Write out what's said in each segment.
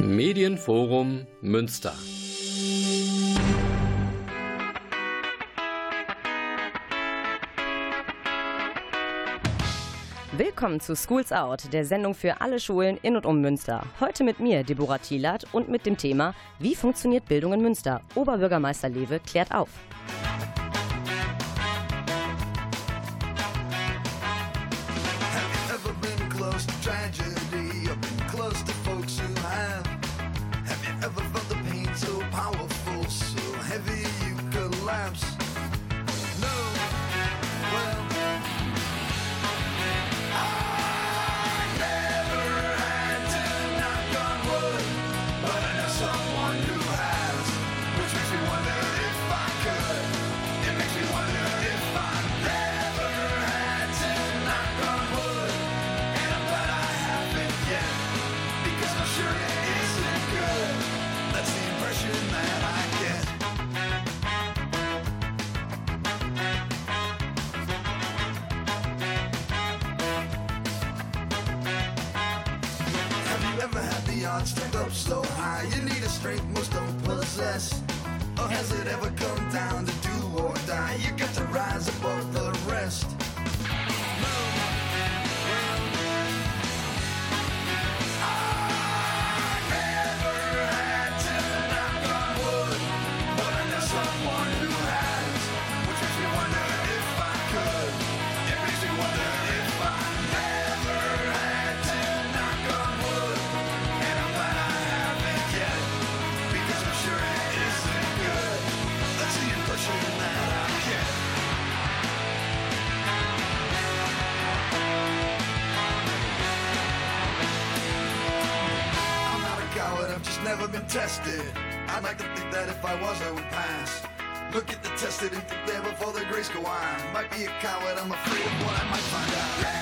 Medienforum Münster. Willkommen zu Schools Out, der Sendung für alle Schulen in und um Münster. Heute mit mir, Deborah Thielert, und mit dem Thema Wie funktioniert Bildung in Münster? Oberbürgermeister Lewe klärt auf. Tested. I'd like to think that if I was, I would pass. Look at the tested and think there before the grace go on. Might be a coward, I'm afraid of what I might find out.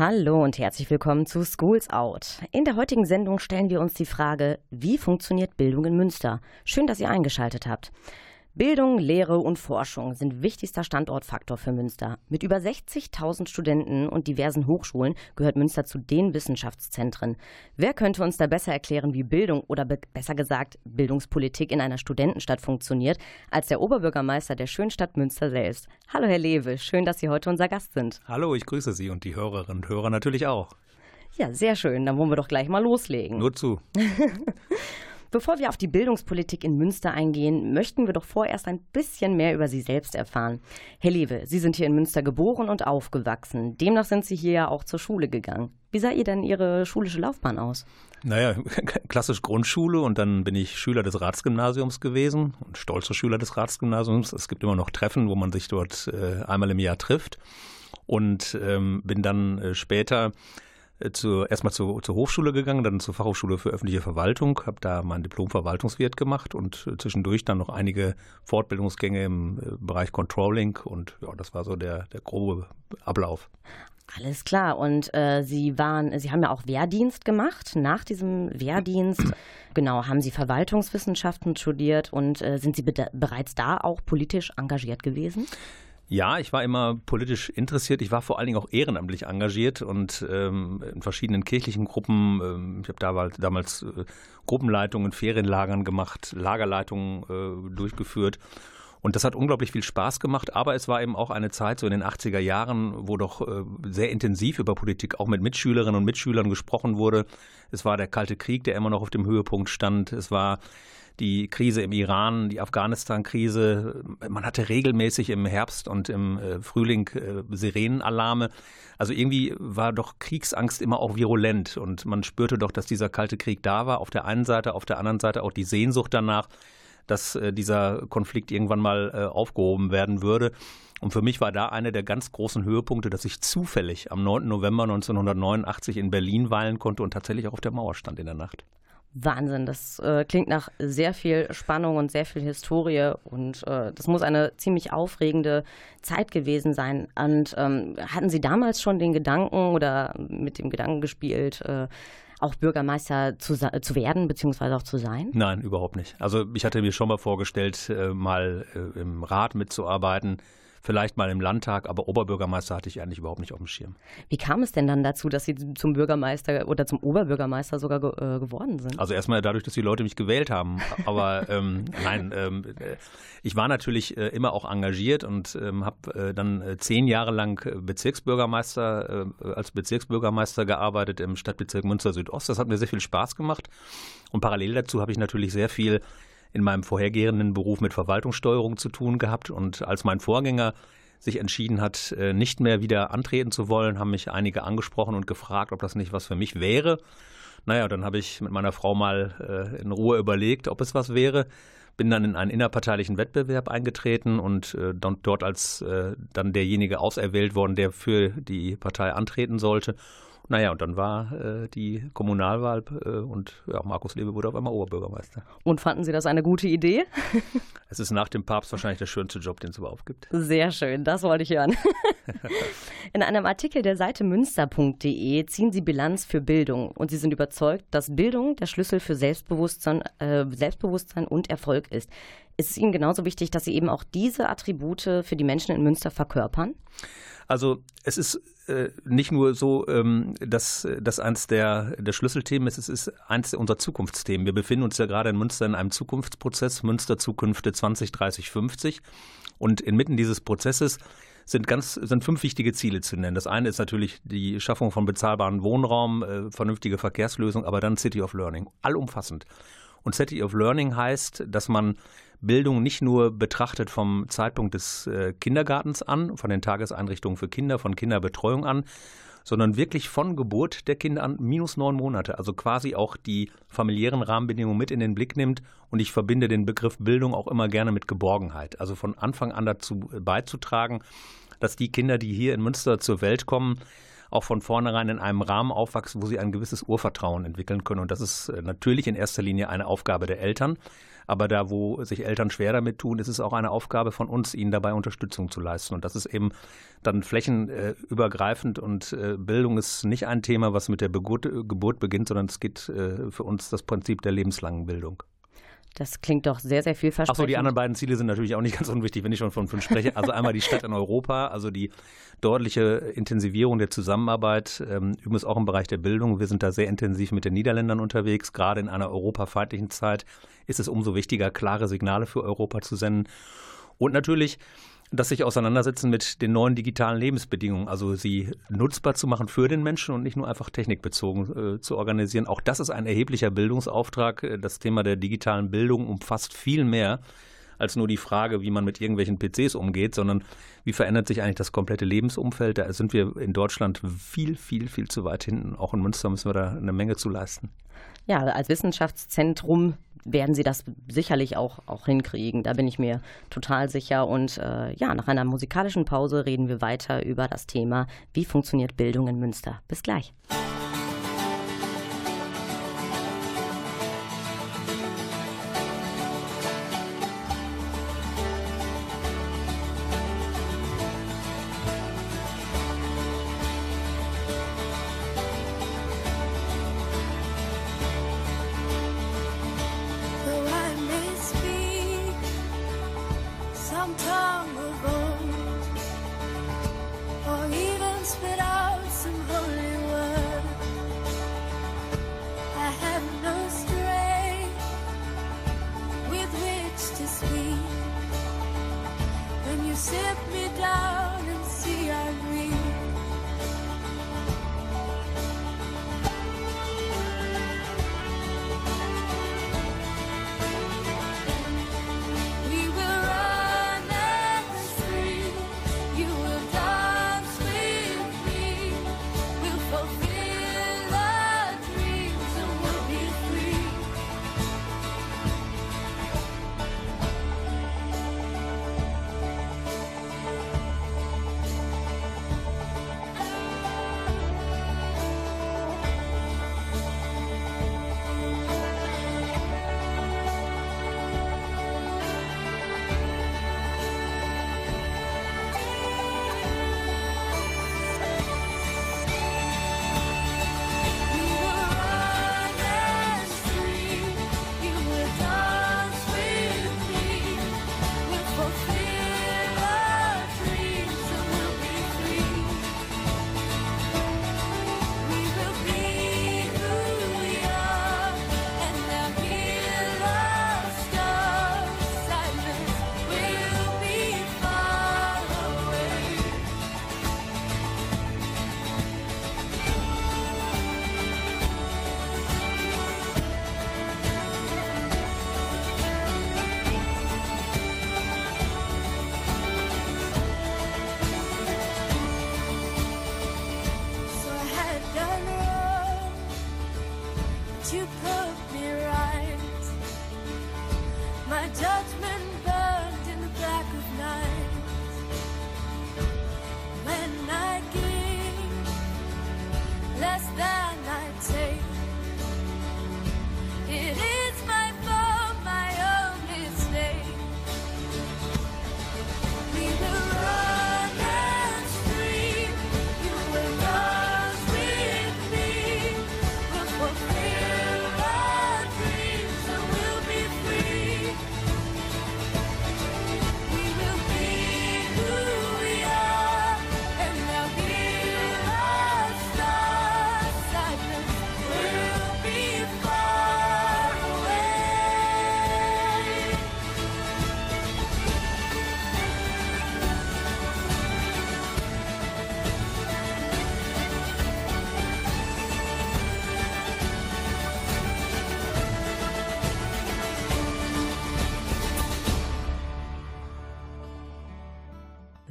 Hallo und herzlich willkommen zu Schools Out. In der heutigen Sendung stellen wir uns die Frage, wie funktioniert Bildung in Münster? Schön, dass ihr eingeschaltet habt. Bildung, Lehre und Forschung sind wichtigster Standortfaktor für Münster. Mit über 60.000 Studenten und diversen Hochschulen gehört Münster zu den Wissenschaftszentren. Wer könnte uns da besser erklären, wie Bildung oder be besser gesagt Bildungspolitik in einer Studentenstadt funktioniert, als der Oberbürgermeister der schönen Stadt Münster selbst? Hallo Herr Lewe, schön, dass Sie heute unser Gast sind. Hallo, ich grüße Sie und die Hörerinnen und Hörer natürlich auch. Ja, sehr schön. Dann wollen wir doch gleich mal loslegen. Nur zu. Bevor wir auf die Bildungspolitik in Münster eingehen, möchten wir doch vorerst ein bisschen mehr über Sie selbst erfahren. Herr Lewe, Sie sind hier in Münster geboren und aufgewachsen. Demnach sind Sie hier ja auch zur Schule gegangen. Wie sah ihr denn Ihre schulische Laufbahn aus? Naja, klassisch Grundschule und dann bin ich Schüler des Ratsgymnasiums gewesen und stolzer Schüler des Ratsgymnasiums. Es gibt immer noch Treffen, wo man sich dort äh, einmal im Jahr trifft und ähm, bin dann äh, später zu, erstmal zu, zur Hochschule gegangen, dann zur Fachhochschule für öffentliche Verwaltung, habe da mein Diplom Verwaltungswirt gemacht und äh, zwischendurch dann noch einige Fortbildungsgänge im äh, Bereich Controlling und ja, das war so der, der grobe Ablauf. Alles klar. Und äh, Sie waren, Sie haben ja auch Wehrdienst gemacht. Nach diesem Wehrdienst, genau, haben Sie Verwaltungswissenschaften studiert und äh, sind Sie be bereits da auch politisch engagiert gewesen? Ja, ich war immer politisch interessiert. Ich war vor allen Dingen auch ehrenamtlich engagiert und ähm, in verschiedenen kirchlichen Gruppen. Ähm, ich habe damals, damals äh, Gruppenleitungen, Ferienlagern gemacht, Lagerleitungen äh, durchgeführt Und das hat unglaublich viel Spaß gemacht, aber es war eben auch eine Zeit, so in den 80er Jahren, wo doch äh, sehr intensiv über Politik auch mit Mitschülerinnen und Mitschülern gesprochen wurde. Es war der Kalte Krieg, der immer noch auf dem Höhepunkt stand. Es war die Krise im Iran, die Afghanistan-Krise. Man hatte regelmäßig im Herbst und im äh, Frühling äh, Sirenenalarme. Also irgendwie war doch Kriegsangst immer auch virulent und man spürte doch, dass dieser kalte Krieg da war. Auf der einen Seite, auf der anderen Seite auch die Sehnsucht danach, dass äh, dieser Konflikt irgendwann mal aufgehoben werden würde. Und für mich war da einer der ganz großen Höhepunkte, dass ich zufällig am 9. November 1989 in Berlin weilen konnte und tatsächlich auch auf der Mauer stand in der Nacht. Wahnsinn, das äh, klingt nach sehr viel Spannung und sehr viel Historie und äh, das muss eine ziemlich aufregende Zeit gewesen sein. Und ähm, hatten Sie damals schon den Gedanken oder mit dem Gedanken gespielt, äh, auch Bürgermeister zu, zu werden, beziehungsweise auch zu sein? Nein, überhaupt nicht. Also ich hatte mir schon mal vorgestellt, äh, mal äh, im Rat mitzuarbeiten vielleicht mal im Landtag, aber Oberbürgermeister hatte ich eigentlich überhaupt nicht auf dem Schirm. Wie kam es denn dann dazu, dass Sie zum Bürgermeister oder zum Oberbürgermeister sogar ge äh, geworden sind? Also erstmal dadurch, dass die Leute mich gewählt haben. Aber ähm, nein, ähm, äh, ich war natürlich äh, immer auch engagiert und ähm, habe äh, dann äh, zehn Jahre lang Bezirksbürgermeister äh, als Bezirksbürgermeister gearbeitet im Stadtbezirk Münster Südost. Das hat mir sehr viel Spaß gemacht. Und parallel dazu habe ich natürlich sehr viel in meinem vorhergehenden Beruf mit Verwaltungssteuerung zu tun gehabt. Und als mein Vorgänger sich entschieden hat, äh, nicht mehr wieder antreten zu wollen, haben mich einige angesprochen und gefragt, ob das nicht was für mich wäre. Naja, dann habe ich mit meiner Frau mal äh, in Ruhe überlegt, ob es was wäre. Bin dann in einen innerparteilichen Wettbewerb eingetreten und äh, dort als dann derjenige auserwählt worden, der für die Partei antreten sollte. Naja, und dann war äh, die Kommunalwahl äh, und ja, Markus Lebe wurde auf einmal Oberbürgermeister. Und fanden Sie das eine gute Idee? es ist nach dem Papst wahrscheinlich der schönste Job, den es überhaupt gibt. Sehr schön, das wollte ich hören. In einem Artikel der Seite münster.de ziehen Sie Bilanz für Bildung und Sie sind überzeugt, dass Bildung der Schlüssel für Selbstbewusstsein, äh, Selbstbewusstsein und Erfolg ist. Ist es Ihnen genauso wichtig, dass Sie eben auch diese Attribute für die Menschen in Münster verkörpern? Also es ist äh, nicht nur so, ähm, dass das eins der, der Schlüsselthemen ist, es ist eins unserer Zukunftsthemen. Wir befinden uns ja gerade in Münster in einem Zukunftsprozess, Münster Zukünfte 2030, 50. Und inmitten dieses Prozesses sind ganz sind fünf wichtige Ziele zu nennen. Das eine ist natürlich die Schaffung von bezahlbarem Wohnraum, äh, vernünftige Verkehrslösung, aber dann City of Learning, allumfassend. Und City of Learning heißt, dass man Bildung nicht nur betrachtet vom Zeitpunkt des äh, Kindergartens an, von den Tageseinrichtungen für Kinder, von Kinderbetreuung an, sondern wirklich von Geburt der Kinder an minus neun Monate, also quasi auch die familiären Rahmenbedingungen mit in den Blick nimmt. Und ich verbinde den Begriff Bildung auch immer gerne mit Geborgenheit, also von Anfang an dazu beizutragen, dass die Kinder, die hier in Münster zur Welt kommen, auch von vornherein in einem Rahmen aufwachsen, wo sie ein gewisses Urvertrauen entwickeln können. Und das ist äh, natürlich in erster Linie eine Aufgabe der Eltern. Aber da, wo sich Eltern schwer damit tun, ist es auch eine Aufgabe von uns, ihnen dabei Unterstützung zu leisten. Und das ist eben dann flächenübergreifend und äh, Bildung ist nicht ein Thema, was mit der Geburt beginnt, sondern es geht äh, für uns das Prinzip der lebenslangen Bildung. Das klingt doch sehr, sehr vielversprechend. Achso, die anderen beiden Ziele sind natürlich auch nicht ganz unwichtig, wenn ich schon von fünf spreche. Also einmal die Stadt in Europa, also die deutliche Intensivierung der Zusammenarbeit, ähm, übrigens auch im Bereich der Bildung. Wir sind da sehr intensiv mit den Niederländern unterwegs. Gerade in einer europafeindlichen Zeit ist es umso wichtiger, klare Signale für Europa zu senden. Und natürlich das sich auseinandersetzen mit den neuen digitalen Lebensbedingungen, also sie nutzbar zu machen für den Menschen und nicht nur einfach technikbezogen äh, zu organisieren. Auch das ist ein erheblicher Bildungsauftrag. Das Thema der digitalen Bildung umfasst viel mehr als nur die Frage, wie man mit irgendwelchen PCs umgeht, sondern wie verändert sich eigentlich das komplette Lebensumfeld. Da sind wir in Deutschland viel, viel, viel zu weit hinten. Auch in Münster müssen wir da eine Menge zu leisten. Ja, als Wissenschaftszentrum werden sie das sicherlich auch, auch hinkriegen. Da bin ich mir total sicher. Und äh, ja, nach einer musikalischen Pause reden wir weiter über das Thema, wie funktioniert Bildung in Münster. Bis gleich.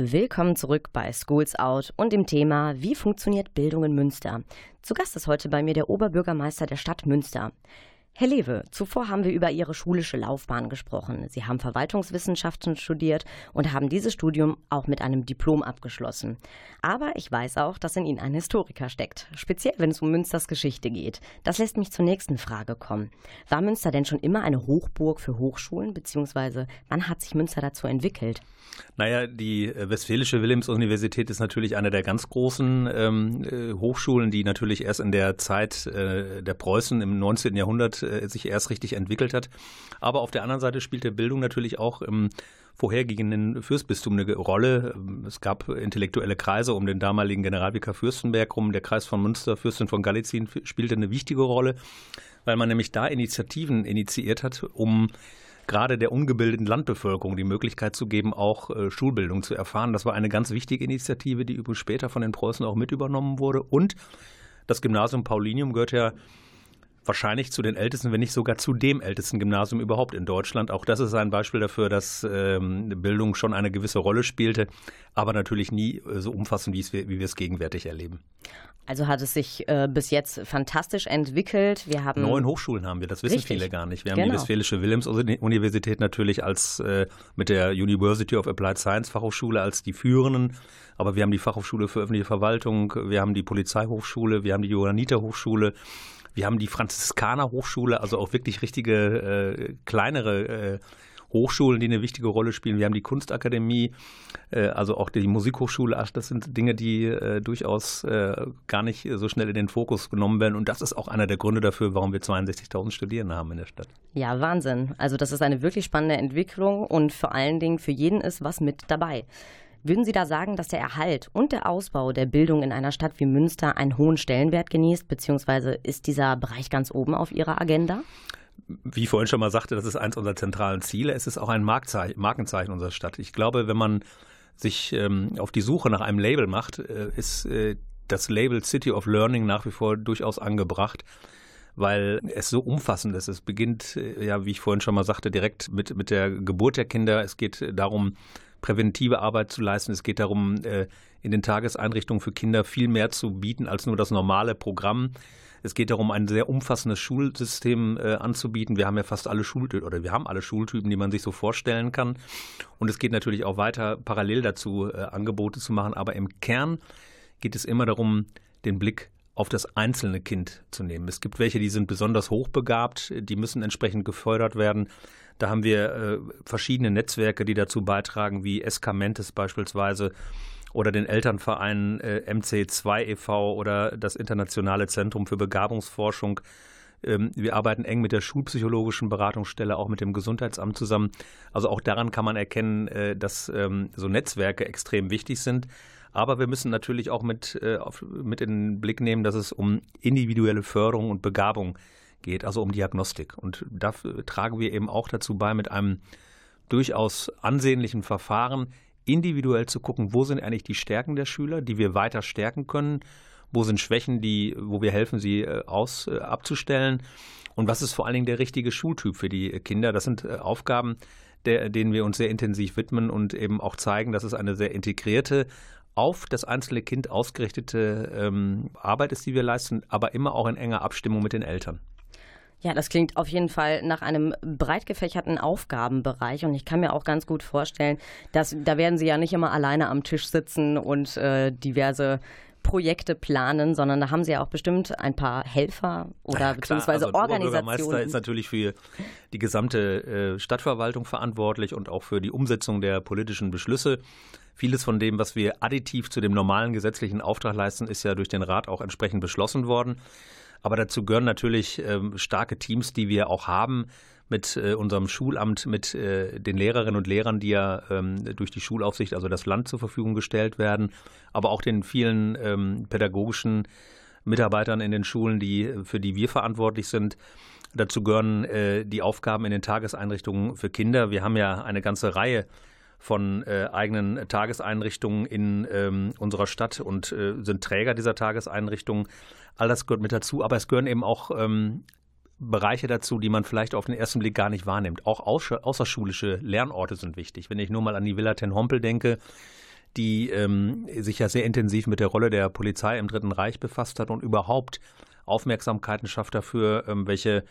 Willkommen zurück bei Schools Out und dem Thema Wie funktioniert Bildung in Münster? Zu Gast ist heute bei mir der Oberbürgermeister der Stadt Münster. Herr Lewe, zuvor haben wir über Ihre schulische Laufbahn gesprochen. Sie haben Verwaltungswissenschaften studiert und haben dieses Studium auch mit einem Diplom abgeschlossen. Aber ich weiß auch, dass in Ihnen ein Historiker steckt, speziell wenn es um Münsters Geschichte geht. Das lässt mich zur nächsten Frage kommen. War Münster denn schon immer eine Hochburg für Hochschulen, beziehungsweise wann hat sich Münster dazu entwickelt? Naja, die äh, Westfälische Wilhelms-Universität ist natürlich eine der ganz großen ähm, äh, Hochschulen, die natürlich erst in der Zeit äh, der Preußen im 19. Jahrhundert äh, sich erst richtig entwickelt hat. Aber auf der anderen Seite spielte Bildung natürlich auch im vorhergehenden Fürstbistum eine Rolle. Es gab intellektuelle Kreise um den damaligen Generalvikar Fürstenberg rum. Der Kreis von Münster, Fürstin von Galizien, spielte eine wichtige Rolle, weil man nämlich da Initiativen initiiert hat, um gerade der ungebildeten Landbevölkerung die Möglichkeit zu geben, auch äh, Schulbildung zu erfahren. Das war eine ganz wichtige Initiative, die übrigens später von den Preußen auch mit übernommen wurde. Und das Gymnasium Paulinium gehört ja wahrscheinlich zu den ältesten, wenn nicht sogar zu dem ältesten Gymnasium überhaupt in Deutschland. Auch das ist ein Beispiel dafür, dass ähm, Bildung schon eine gewisse Rolle spielte, aber natürlich nie äh, so umfassend, wie, wir es gegenwärtig erleben. Also hat es sich äh, bis jetzt fantastisch entwickelt. Wir haben Neun Hochschulen haben wir, das wissen Richtig. viele gar nicht. Wir haben die Genau. Westfälische Wilhelms-Universität natürlich als äh, mit der University of Applied Science Fachhochschule als die führenden, aber wir haben die Fachhochschule für öffentliche Verwaltung, wir haben die Polizeihochschule, wir haben die Johanniter Hochschule, wir haben die Franziskaner Hochschule, also auch wirklich richtige äh, kleinere äh, Hochschulen, die eine wichtige Rolle spielen. Wir haben die Kunstakademie, äh, also auch die Musikhochschule. Das sind Dinge, die äh, durchaus äh, gar nicht so schnell in den Fokus genommen werden. Und das ist auch einer der Gründe dafür, warum wir 62.000 Studierende haben in der Stadt. Ja, Wahnsinn. Also das ist eine wirklich spannende Entwicklung und vor allen Dingen für jeden ist was mit dabei. Würden Sie da sagen, dass der Erhalt und der Ausbau der Bildung in einer Stadt wie Münster einen hohen Stellenwert genießt, beziehungsweise ist dieser Bereich ganz oben auf Ihrer Agenda? Wie ich vorhin schon mal sagte, das ist eins unserer zentralen Ziele. Es ist auch ein Markenzeichen unserer Stadt. Ich glaube, wenn man sich ähm, auf die Suche nach einem Label macht, äh, ist äh, das Label City of Learning nach wie vor durchaus angebracht, weil es so umfassend ist. Es beginnt, äh, ja, wie ich vorhin schon mal sagte, direkt mit, mit der Geburt der Kinder. Es geht darum, präventive Arbeit zu leisten. Es geht darum, äh, in den Tageseinrichtungen für Kinder viel mehr zu bieten als nur das normale Programm. Es geht darum, ein sehr umfassendes Schulsystem äh, anzubieten. Wir haben ja fast alle Schultypen oder wir haben alle Schultypen, die man sich so vorstellen kann. Und es geht natürlich auch weiter, parallel dazu äh, Angebote zu machen. Aber im Kern geht es immer darum, den Blick auf das einzelne Kind zu nehmen. Es gibt welche, die sind besonders hochbegabt, die müssen entsprechend gefördert werden. Da haben wir äh, verschiedene Netzwerke, die dazu beitragen, wie Escamentes beispielsweise oder den Elternverein äh, MC2 e.V. oder das Internationale Zentrum für Begabungsforschung. Ähm, wir arbeiten eng mit der schulpsychologischen Beratungsstelle, auch mit dem Gesundheitsamt zusammen. Also auch daran kann man erkennen, äh, dass ähm, so Netzwerke extrem wichtig sind. Aber wir müssen natürlich auch mit, äh, auf, mit in den Blick nehmen, dass es um individuelle Förderung und Begabung geht, also um Diagnostik. Und da tragen wir eben auch dazu bei, mit einem durchaus ansehnlichen Verfahren individuell zu gucken, wo sind eigentlich die Stärken der Schüler, die wir weiter stärken können, wo sind Schwächen, die, wo wir helfen, sie äh, aus, äh, abzustellen und was ist vor allen Dingen der richtige Schultyp für die Kinder. Das sind äh, Aufgaben, der, denen wir uns sehr intensiv widmen und eben auch zeigen, dass es eine sehr integrierte, auf das einzelne Kind ausgerichtete ähm, Arbeit ist, die wir leisten, aber immer auch in enger Abstimmung mit den Eltern. Ja, das klingt auf jeden Fall nach einem breit gefächerten Aufgabenbereich und ich kann mir auch ganz gut vorstellen, dass da werden Sie ja nicht immer alleine am Tisch sitzen und äh, diverse Projekte planen, sondern da haben Sie ja auch bestimmt ein paar Helfer oder Ja, beziehungsweise also, der Oberbürgermeister Organisationen. ist natürlich für die gesamte äh, Stadtverwaltung verantwortlich und auch für die Umsetzung der politischen Beschlüsse. Vieles von dem, was wir additiv zu dem normalen gesetzlichen Auftrag leisten, ist ja durch den Rat auch entsprechend beschlossen worden. Aber dazu gehören natürlich ähm, starke Teams, die wir auch haben mit äh, unserem Schulamt, mit äh, den Lehrerinnen und Lehrern, die ja ähm, durch die Schulaufsicht, also das Land zur Verfügung gestellt werden, aber auch den vielen ähm, pädagogischen Mitarbeitern in den Schulen, die, für die wir verantwortlich sind. Dazu gehören äh, die Aufgaben in den Tageseinrichtungen für Kinder. Wir haben ja eine ganze Reihe von äh, eigenen Tageseinrichtungen in ähm, unserer Stadt und äh, sind Träger dieser Tageseinrichtungen. All das gehört mit dazu, aber es gehören eben auch ähm, Bereiche dazu, die man vielleicht auf den ersten Blick gar nicht wahrnimmt. Auch außer, außerschulische Lernorte sind wichtig. Wenn ich nur mal an die Villa Ten Hompel denke, die ähm, sich ja sehr intensiv mit der Rolle der Polizei im Dritten Reich befasst hat und überhaupt Aufmerksamkeiten schafft dafür, ähm, welche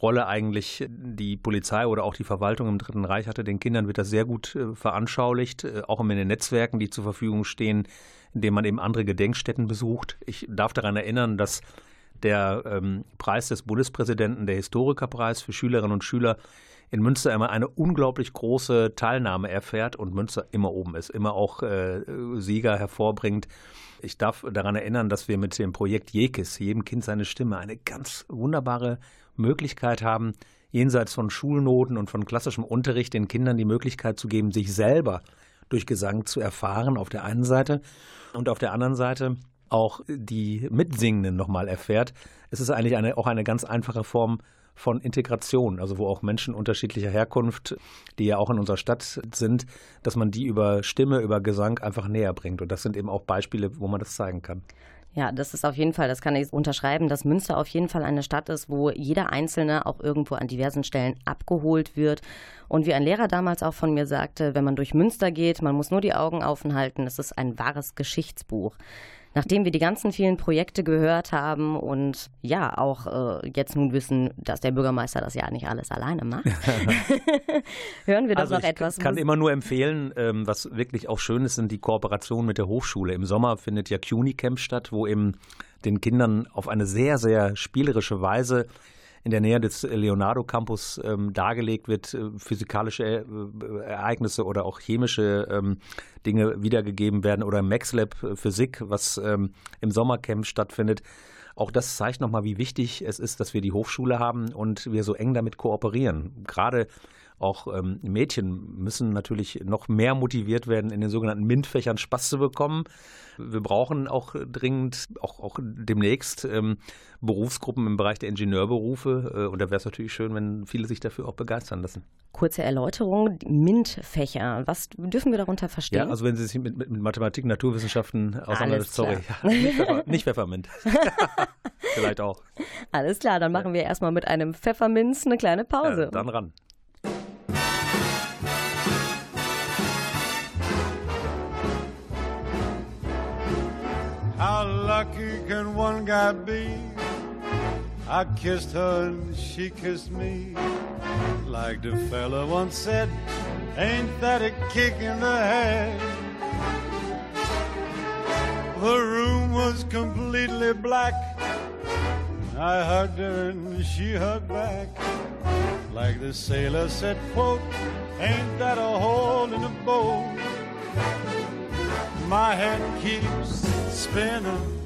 Rolle eigentlich die Polizei oder auch die Verwaltung im Dritten Reich hatte. Den Kindern wird das sehr gut äh, veranschaulicht, äh, auch in den Netzwerken, die zur Verfügung stehen, indem man eben andere Gedenkstätten besucht. Ich darf daran erinnern, dass der ähm, Preis des Bundespräsidenten, der Historikerpreis für Schülerinnen und Schüler in Münster immer eine unglaublich große Teilnahme erfährt und Münster immer oben ist, immer auch äh, Sieger hervorbringt. Ich darf daran erinnern, dass wir mit dem Projekt Jekis, jedem Kind seine Stimme, eine ganz wunderbare Möglichkeit haben, jenseits von Schulnoten und von klassischem Unterricht den Kindern die Möglichkeit zu geben, sich selber durch Gesang zu erfahren auf der einen Seite und auf der anderen Seite auch die Mitsingenden nochmal erfährt. Es ist eigentlich eine, auch eine ganz einfache Form von Integration, also wo auch Menschen unterschiedlicher Herkunft, die ja auch in unserer Stadt sind, dass man die über Stimme, über Gesang einfach näher bringt. Und das sind eben auch Beispiele, wo man das zeigen kann. Ja, das ist auf jeden Fall, das kann ich unterschreiben, dass Münster auf jeden Fall eine Stadt ist, wo jeder Einzelne auch irgendwo an diversen Stellen abgeholt wird. Und wie ein Lehrer damals auch von mir sagte, wenn man durch Münster geht, man muss nur die Augen offen halten, es ist ein wahres Geschichtsbuch. Nachdem wir die ganzen vielen Projekte gehört haben und ja auch äh, jetzt nun wissen, dass der Bürgermeister das ja nicht alles alleine macht, hören wir doch Also noch ich etwas. kann Mus- immer nur empfehlen, ähm, was wirklich auch schön ist, sind die Kooperationen mit der Hochschule. Im Sommer findet ja CUNY Camp statt, wo eben den Kindern auf eine sehr, sehr spielerische Weise in der Nähe des Leonardo Campus ähm, dargelegt wird, äh, physikalische äh, Ereignisse oder auch chemische ähm, Dinge wiedergegeben werden oder im Max Lab äh, Physik, was ähm, im Sommercamp stattfindet. Auch das zeigt nochmal, wie wichtig es ist, dass wir die Hochschule haben und wir so eng damit kooperieren. Gerade auch ähm, Mädchen müssen natürlich noch mehr motiviert werden, in den sogenannten MINT-Fächern Spaß zu bekommen. Wir brauchen auch dringend, auch, auch demnächst ähm, Berufsgruppen im Bereich der Ingenieurberufe. Äh, und da wäre es natürlich schön, wenn viele sich dafür auch begeistern lassen. Kurze Erläuterung, MINT-Fächer, was dürfen wir darunter verstehen? Ja, also wenn Sie sich mit, mit, Mathematik, Naturwissenschaften auseinandersetzen, sorry, klar. nicht, Pfeffer, nicht Pfeffermint. Vielleicht auch. Alles klar, dann machen wir erstmal mit einem Pfefferminz eine kleine Pause. Ja, dann ran. Lucky can one guy be? I kissed her and she kissed me. Like the fella once said, ain't that a kick in the head? The room was completely black. I hugged her and she hugged back. Like the sailor said, quote, ain't that a hole in the boat? My head keeps spinning.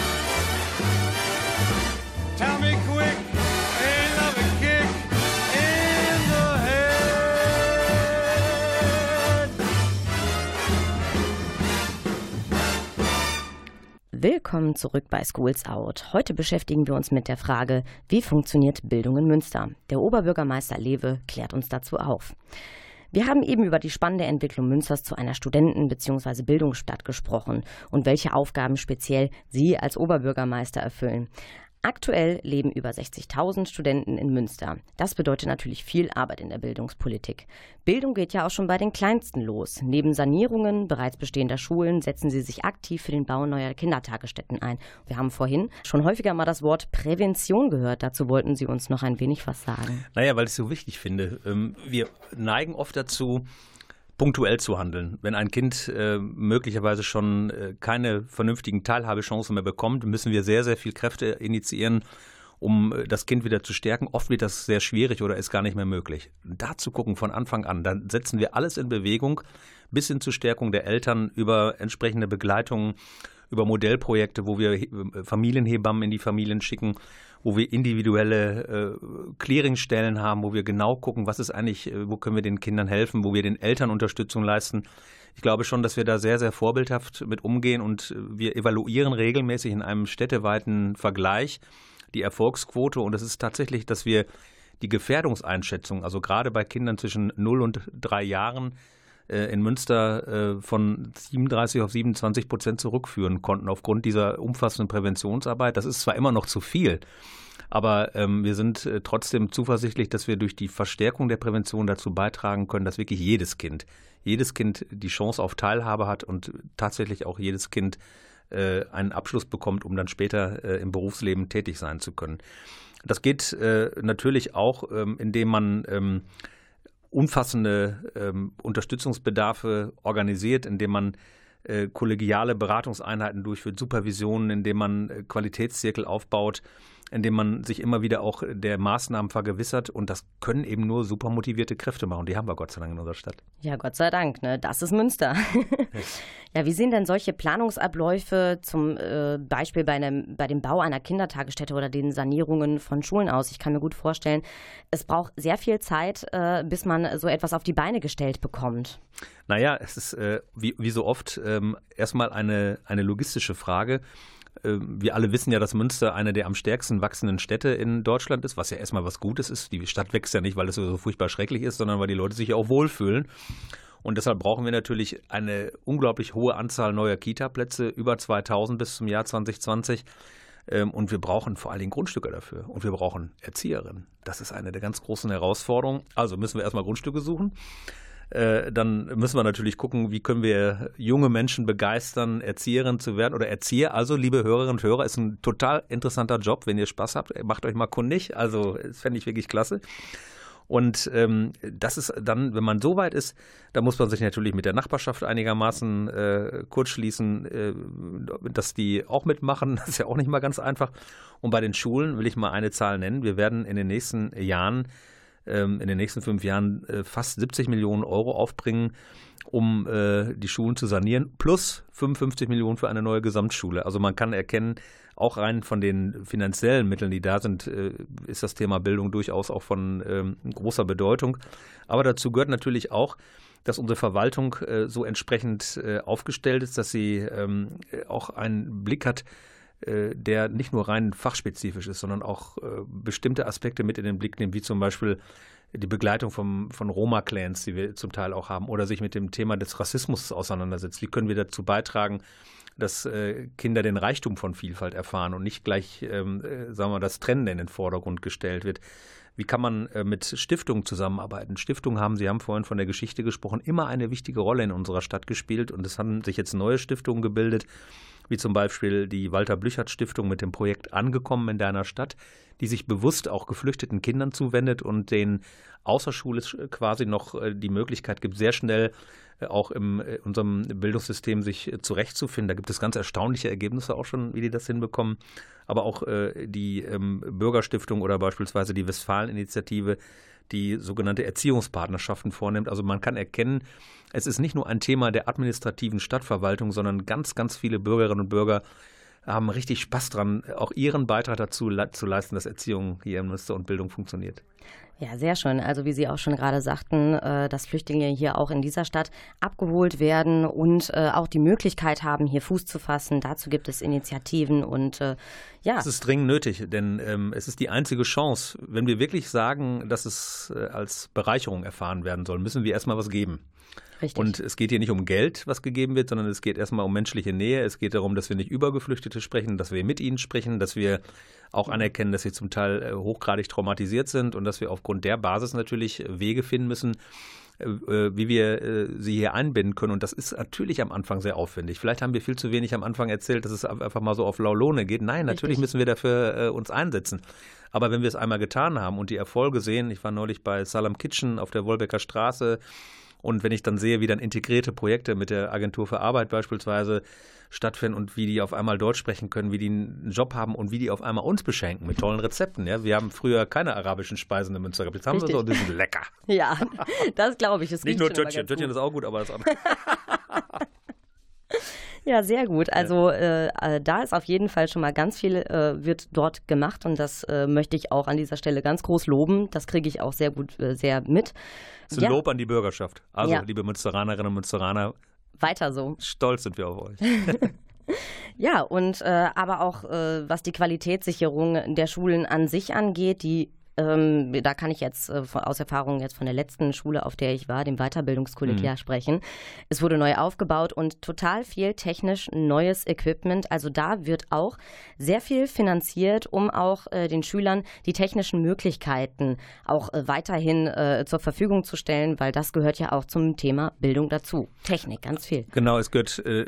Willkommen zurück bei Schools Out. Heute beschäftigen wir uns mit der Frage, wie funktioniert Bildung in Münster? Der Oberbürgermeister Lewe klärt uns dazu auf. Wir haben eben über die spannende Entwicklung Münsters zu einer Studenten- bzw. Bildungsstadt gesprochen und welche Aufgaben speziell Sie als Oberbürgermeister erfüllen. Aktuell leben über 60.000 Studenten in Münster. Das bedeutet natürlich viel Arbeit in der Bildungspolitik. Bildung geht ja auch schon bei den Kleinsten los. Neben Sanierungen bereits bestehender Schulen setzen sie sich aktiv für den Bau neuer Kindertagesstätten ein. Wir haben vorhin schon häufiger mal das Wort Prävention gehört. Dazu wollten Sie uns noch ein wenig was sagen. Naja, weil ich es so wichtig finde. Ähm, Wir neigen oft dazu, punktuell zu handeln. Wenn ein Kind äh, möglicherweise schon äh, keine vernünftigen Teilhabechancen mehr bekommt, müssen wir sehr, sehr viel Kräfte initiieren, um äh, das Kind wieder zu stärken. Oft wird das sehr schwierig oder ist gar nicht mehr möglich. Da zu gucken von Anfang an, dann setzen wir alles in Bewegung, bis hin zur Stärkung der Eltern über entsprechende Begleitungen, über Modellprojekte, wo wir äh, Familienhebammen in die Familien schicken, wo wir individuelle äh, Clearingstellen haben, wo wir genau gucken, was ist eigentlich, äh, wo können wir den Kindern helfen, wo wir den Eltern Unterstützung leisten. Ich glaube schon, dass wir da sehr, sehr vorbildhaft mit umgehen und äh, wir evaluieren regelmäßig in einem städteweiten Vergleich die Erfolgsquote und es ist tatsächlich, dass wir die Gefährdungseinschätzung, also gerade bei Kindern zwischen 0 und 3 Jahren, in Münster äh, von 37 auf 27 Prozent zurückführen konnten aufgrund dieser umfassenden Präventionsarbeit. Das ist zwar immer noch zu viel, aber ähm, wir sind äh, trotzdem zuversichtlich, dass wir durch die Verstärkung der Prävention dazu beitragen können, dass wirklich jedes Kind, jedes Kind die Chance auf Teilhabe hat und tatsächlich auch jedes Kind äh, einen Abschluss bekommt, um dann später äh, im Berufsleben tätig sein zu können. Das geht äh, natürlich auch, ähm, indem man ähm, umfassende ähm, Unterstützungsbedarfe organisiert, indem man äh, kollegiale Beratungseinheiten durchführt, Supervisionen, indem man äh, Qualitätszirkel aufbaut, indem man sich immer wieder auch der Maßnahmen vergewissert. Und das können eben nur super motivierte Kräfte machen. Die haben wir Gott sei Dank in unserer Stadt. Ja, Gott sei Dank, ne? Das ist Münster. ja, wie sehen denn solche Planungsabläufe zum äh, Beispiel bei, einem, bei dem Bau einer Kindertagesstätte oder den Sanierungen von Schulen aus? Ich kann mir gut vorstellen, es braucht sehr viel Zeit, äh, bis man so etwas auf die Beine gestellt bekommt. Naja, es ist äh, wie, wie so oft ähm, erstmal eine, eine logistische Frage. Ähm, Wir alle wissen ja, dass Münster eine der am stärksten wachsenden Städte in Deutschland ist, was ja erstmal was Gutes ist. Die Stadt wächst ja nicht, weil es so furchtbar schrecklich ist, sondern weil die Leute sich ja auch wohlfühlen. Und deshalb brauchen wir natürlich eine unglaublich hohe Anzahl neuer Kita-Plätze, über 2000 bis zum Jahr 2020. Ähm, Und wir brauchen vor allen Dingen Grundstücke dafür. Und wir brauchen Erzieherinnen. Das ist eine der ganz großen Herausforderungen. Also müssen wir erstmal Grundstücke suchen. Äh, Dann müssen wir natürlich gucken, wie können wir junge Menschen begeistern, Erzieherin zu werden oder Erzieher. Also, liebe Hörerinnen und Hörer, ist ein total interessanter Job. Wenn ihr Spaß habt, macht euch mal kundig. Also, das fände ich wirklich klasse. Und ähm, das ist dann, wenn man so weit ist, da muss man sich natürlich mit der Nachbarschaft einigermaßen äh, kurzschließen, äh, dass die auch mitmachen. Das ist ja auch nicht mal ganz einfach. Und bei den Schulen will ich mal eine Zahl nennen. Wir werden in den nächsten Jahren, in den nächsten fünf Jahren äh, fast 70 Millionen Euro aufbringen, um äh, die Schulen zu sanieren, plus 55 Millionen für eine neue Gesamtschule. Also man kann erkennen, auch rein von den finanziellen Mitteln, die da sind, äh, ist das Thema Bildung durchaus auch von ähm, großer Bedeutung. Aber dazu gehört natürlich auch, dass unsere Verwaltung so entsprechend aufgestellt ist, dass sie ähm, auch einen Blick hat, der nicht nur rein fachspezifisch ist, sondern auch äh, bestimmte Aspekte mit in den Blick nimmt, wie zum Beispiel die Begleitung vom, von Roma-Clans, die wir zum Teil auch haben, oder sich mit dem Thema des Rassismus auseinandersetzt. Wie können wir dazu beitragen, dass äh, Kinder den Reichtum von Vielfalt erfahren und nicht gleich, ähm, äh, sagen wir mal, das Trennen in den Vordergrund gestellt wird. Wie kann man äh, mit Stiftungen zusammenarbeiten? Stiftungen haben, Sie haben vorhin von der Geschichte gesprochen, immer eine wichtige Rolle in unserer Stadt gespielt und es haben sich jetzt neue Stiftungen gebildet, wie zum Beispiel die Walter Blüchert Stiftung mit dem Projekt Angekommen in deiner Stadt, die sich bewusst auch geflüchteten Kindern zuwendet und denen außerschulisch quasi noch äh, die Möglichkeit gibt, sehr schnell äh, auch in äh, unserem Bildungssystem sich zurechtzufinden. Da gibt es ganz erstaunliche Ergebnisse auch schon, wie die das hinbekommen. Aber auch die ähm, Bürgerstiftung oder beispielsweise die Westfalen-Initiative, die sogenannte Erziehungspartnerschaften vornimmt. Also man kann erkennen, es ist nicht nur ein Thema der administrativen Stadtverwaltung, sondern ganz, ganz viele Bürgerinnen und Bürger haben richtig Spaß dran, auch ihren Beitrag dazu zu leisten, dass Erziehung hier im Münster und Bildung funktioniert. Ja, sehr schön. Also wie Sie auch schon gerade sagten, äh, dass Flüchtlinge hier auch in dieser Stadt abgeholt werden und äh, auch die Möglichkeit haben, hier Fuß zu fassen. Dazu gibt es Initiativen und äh, ja. Es ist dringend nötig, denn ähm, es ist die einzige Chance. Wenn wir wirklich sagen, dass es als Bereicherung erfahren werden soll, müssen wir erstmal was geben. Richtig. Und es geht hier nicht um Geld, was gegeben wird, sondern es geht erstmal um menschliche Nähe. Es geht darum, dass wir nicht über Geflüchtete sprechen, dass wir mit ihnen sprechen, dass wir auch anerkennen, dass sie zum Teil äh, hochgradig traumatisiert sind und dass wir aufgrund der Basis natürlich Wege finden müssen, äh, äh, wie wir sie hier einbinden können. Und das ist natürlich am Anfang sehr aufwendig. Vielleicht haben wir viel zu wenig am Anfang erzählt, dass es einfach mal so auf Laulone geht. Nein, natürlich Richtig. müssen wir dafür uns einsetzen. Aber wenn wir es einmal getan haben und die Erfolge sehen, ich war neulich bei Salam Kitchen auf der Wolbecker Straße, und wenn ich dann sehe, wie dann integrierte Projekte mit der Agentur für Arbeit beispielsweise stattfinden und wie die auf einmal Deutsch sprechen können, wie die einen Job haben und wie die auf einmal uns beschenken mit tollen Rezepten. Ja, wir haben früher keine arabischen Speisen in Münster gehabt. Jetzt haben Richtig. wir so, die sind lecker. Ja, das glaube ich. Nicht nur Tötchen. Tötchen ist auch gut, aber das andere. Ja, sehr gut. Also äh, äh, da ist auf jeden Fall schon mal ganz viel äh, wird dort gemacht und das äh, möchte ich auch an dieser Stelle ganz groß loben. Das kriege ich auch sehr gut, äh, sehr mit. Das ist ein ja. Lob an die Bürgerschaft. Also, ja. liebe Münsteranerinnen und Münsteraner, weiter so. Stolz sind wir auf euch. ja, und äh, aber auch was die Qualitätssicherung der Schulen an sich angeht, die ähm, da kann ich jetzt äh, aus Erfahrung jetzt von der letzten Schule, auf der ich war, dem Weiterbildungskollegiat mhm. sprechen. Es wurde neu aufgebaut und total viel technisch neues Equipment. Also da wird auch sehr viel finanziert, um auch äh, den Schülern die technischen Möglichkeiten auch äh, weiterhin äh, zur Verfügung zu stellen, weil das gehört ja auch zum Thema Bildung dazu. Technik, ganz viel. Genau, es gehört äh,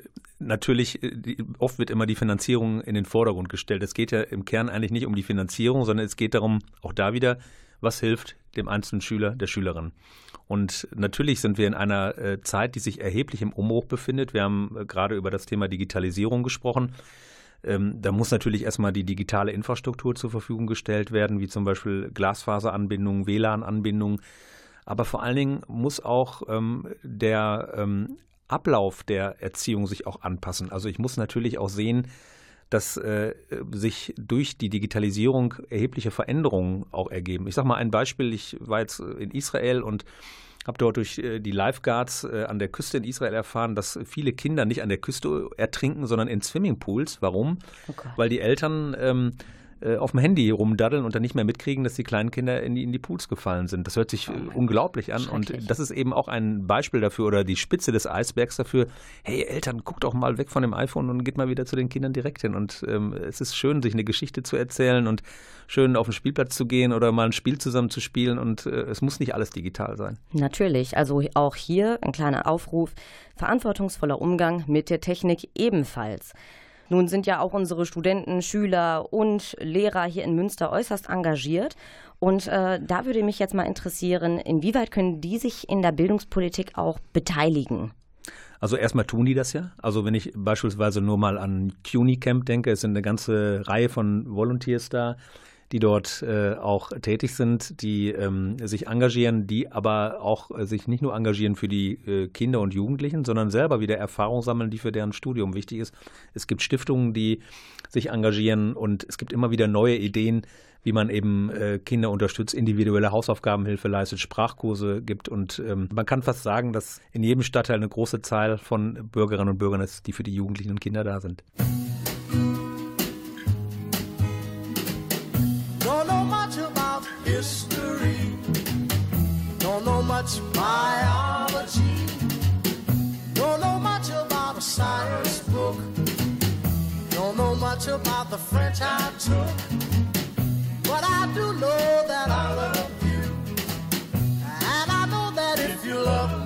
natürlich, äh, oft wird immer die Finanzierung in den Vordergrund gestellt. Es geht ja im Kern eigentlich nicht um die Finanzierung, sondern es geht darum, auch da wieder, was hilft dem einzelnen Schüler, der Schülerin. Und natürlich sind wir in einer äh, Zeit, die sich erheblich im Umbruch befindet. Wir haben äh, gerade über das Thema Digitalisierung gesprochen. Ähm, da muss natürlich erstmal die digitale Infrastruktur zur Verfügung gestellt werden, wie zum Beispiel Glasfaseranbindungen, WLAN-Anbindungen. Aber vor allen Dingen muss auch ähm, der ähm, Ablauf der Erziehung sich auch anpassen. Also ich muss natürlich auch sehen, dass äh, sich durch die Digitalisierung erhebliche Veränderungen auch ergeben. Ich sage mal ein Beispiel, ich war jetzt in Israel und habe dort durch äh, die Lifeguards äh, an der Küste in Israel erfahren, dass viele Kinder nicht an der Küste ertrinken, sondern in Swimmingpools. Warum? Oh Weil die Eltern ähm, äh, auf dem Handy rumdaddeln und dann nicht mehr mitkriegen, dass die kleinen Kinder in die, in die Pools gefallen sind. Das hört sich oh unglaublich an und das ist eben auch ein Beispiel dafür oder die Spitze des Eisbergs dafür. Hey Eltern, guckt doch mal weg von dem iPhone und geht mal wieder zu den Kindern direkt hin. Und ähm, es ist schön, sich eine Geschichte zu erzählen und schön auf den Spielplatz zu gehen oder mal ein Spiel zusammen zu spielen und äh, es muss nicht alles digital sein. Natürlich, also auch hier ein kleiner Aufruf, verantwortungsvoller Umgang mit der Technik ebenfalls. Nun sind ja auch unsere Studenten, Schüler und Lehrer hier in Münster äußerst engagiert. Und äh, da würde mich jetzt mal interessieren, inwieweit können die sich in der Bildungspolitik auch beteiligen? Also erstmal tun die das ja. Also wenn ich beispielsweise nur mal an CUNY Camp denke, es sind eine ganze Reihe von Volunteers da, die dort äh, auch tätig sind, die ähm, sich engagieren, die aber auch äh, sich nicht nur engagieren für die äh, Kinder und Jugendlichen, sondern selber wieder Erfahrung sammeln, die für deren Studium wichtig ist. Es gibt Stiftungen, die sich engagieren und es gibt immer wieder neue Ideen, wie man eben äh, Kinder unterstützt, individuelle Hausaufgabenhilfe leistet, Sprachkurse gibt. Und ähm, man kann fast sagen, dass in jedem Stadtteil eine große Zahl von Bürgerinnen und Bürgern ist, die für die Jugendlichen und Kinder da sind. Much biology. Don't know much about a science book. Don't know much about the French I took, but I do know that I love you. And I know that if you love me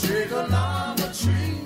trigonometry,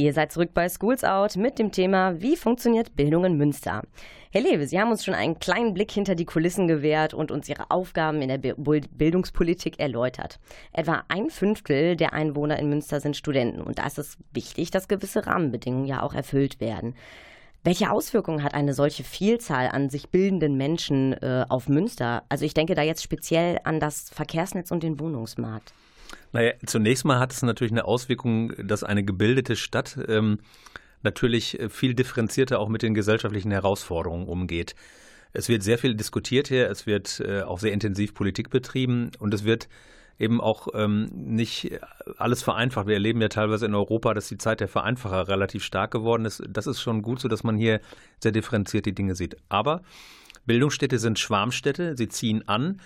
Ihr seid zurück bei Schools Out mit dem Thema Wie funktioniert Bildung in Münster? Herr Lewe, Sie haben uns schon einen kleinen Blick hinter die Kulissen gewährt und uns Ihre Aufgaben in der Bildungspolitik erläutert. Etwa ein Fünftel der Einwohner in Münster sind Studenten und da ist es wichtig, dass gewisse Rahmenbedingungen ja auch erfüllt werden. Welche Auswirkungen hat eine solche Vielzahl an sich bildenden Menschen äh, auf Münster? Also ich denke da jetzt speziell an das Verkehrsnetz und den Wohnungsmarkt. Naja, zunächst mal hat es natürlich eine Auswirkung, dass eine gebildete Stadt ähm, natürlich viel differenzierter auch mit den gesellschaftlichen Herausforderungen umgeht. Es wird sehr viel diskutiert hier, es wird äh, auch sehr intensiv Politik betrieben und es wird eben auch ähm, nicht alles vereinfacht. Wir erleben ja teilweise in Europa, dass die Zeit der Vereinfacher relativ stark geworden ist. Das ist schon gut so, dass man hier sehr differenziert die Dinge sieht. Aber Bildungsstädte sind Schwarmstädte, sie ziehen an.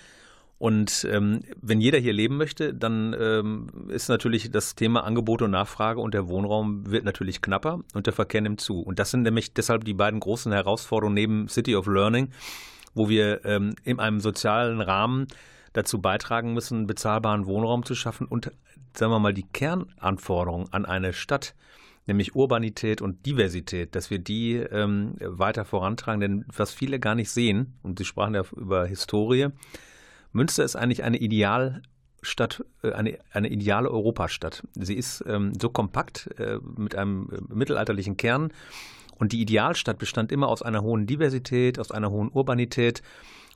Und ähm, wenn jeder hier leben möchte, dann ähm, ist natürlich das Thema Angebot und Nachfrage und der Wohnraum wird natürlich knapper und der Verkehr nimmt zu. Und das sind nämlich deshalb die beiden großen Herausforderungen neben City of Learning, wo wir ähm, in einem sozialen Rahmen dazu beitragen müssen, bezahlbaren Wohnraum zu schaffen und, sagen wir mal, die Kernanforderungen an eine Stadt, nämlich Urbanität und Diversität, dass wir die ähm, weiter vorantragen. Denn was viele gar nicht sehen, und Sie sprachen ja über Historie, Münster ist eigentlich eine Idealstadt, äh, eine, eine ideale Europastadt. Sie ist ähm, so kompakt äh, mit einem äh, mittelalterlichen Kern. Und die Idealstadt bestand immer aus einer hohen Diversität, aus einer hohen Urbanität,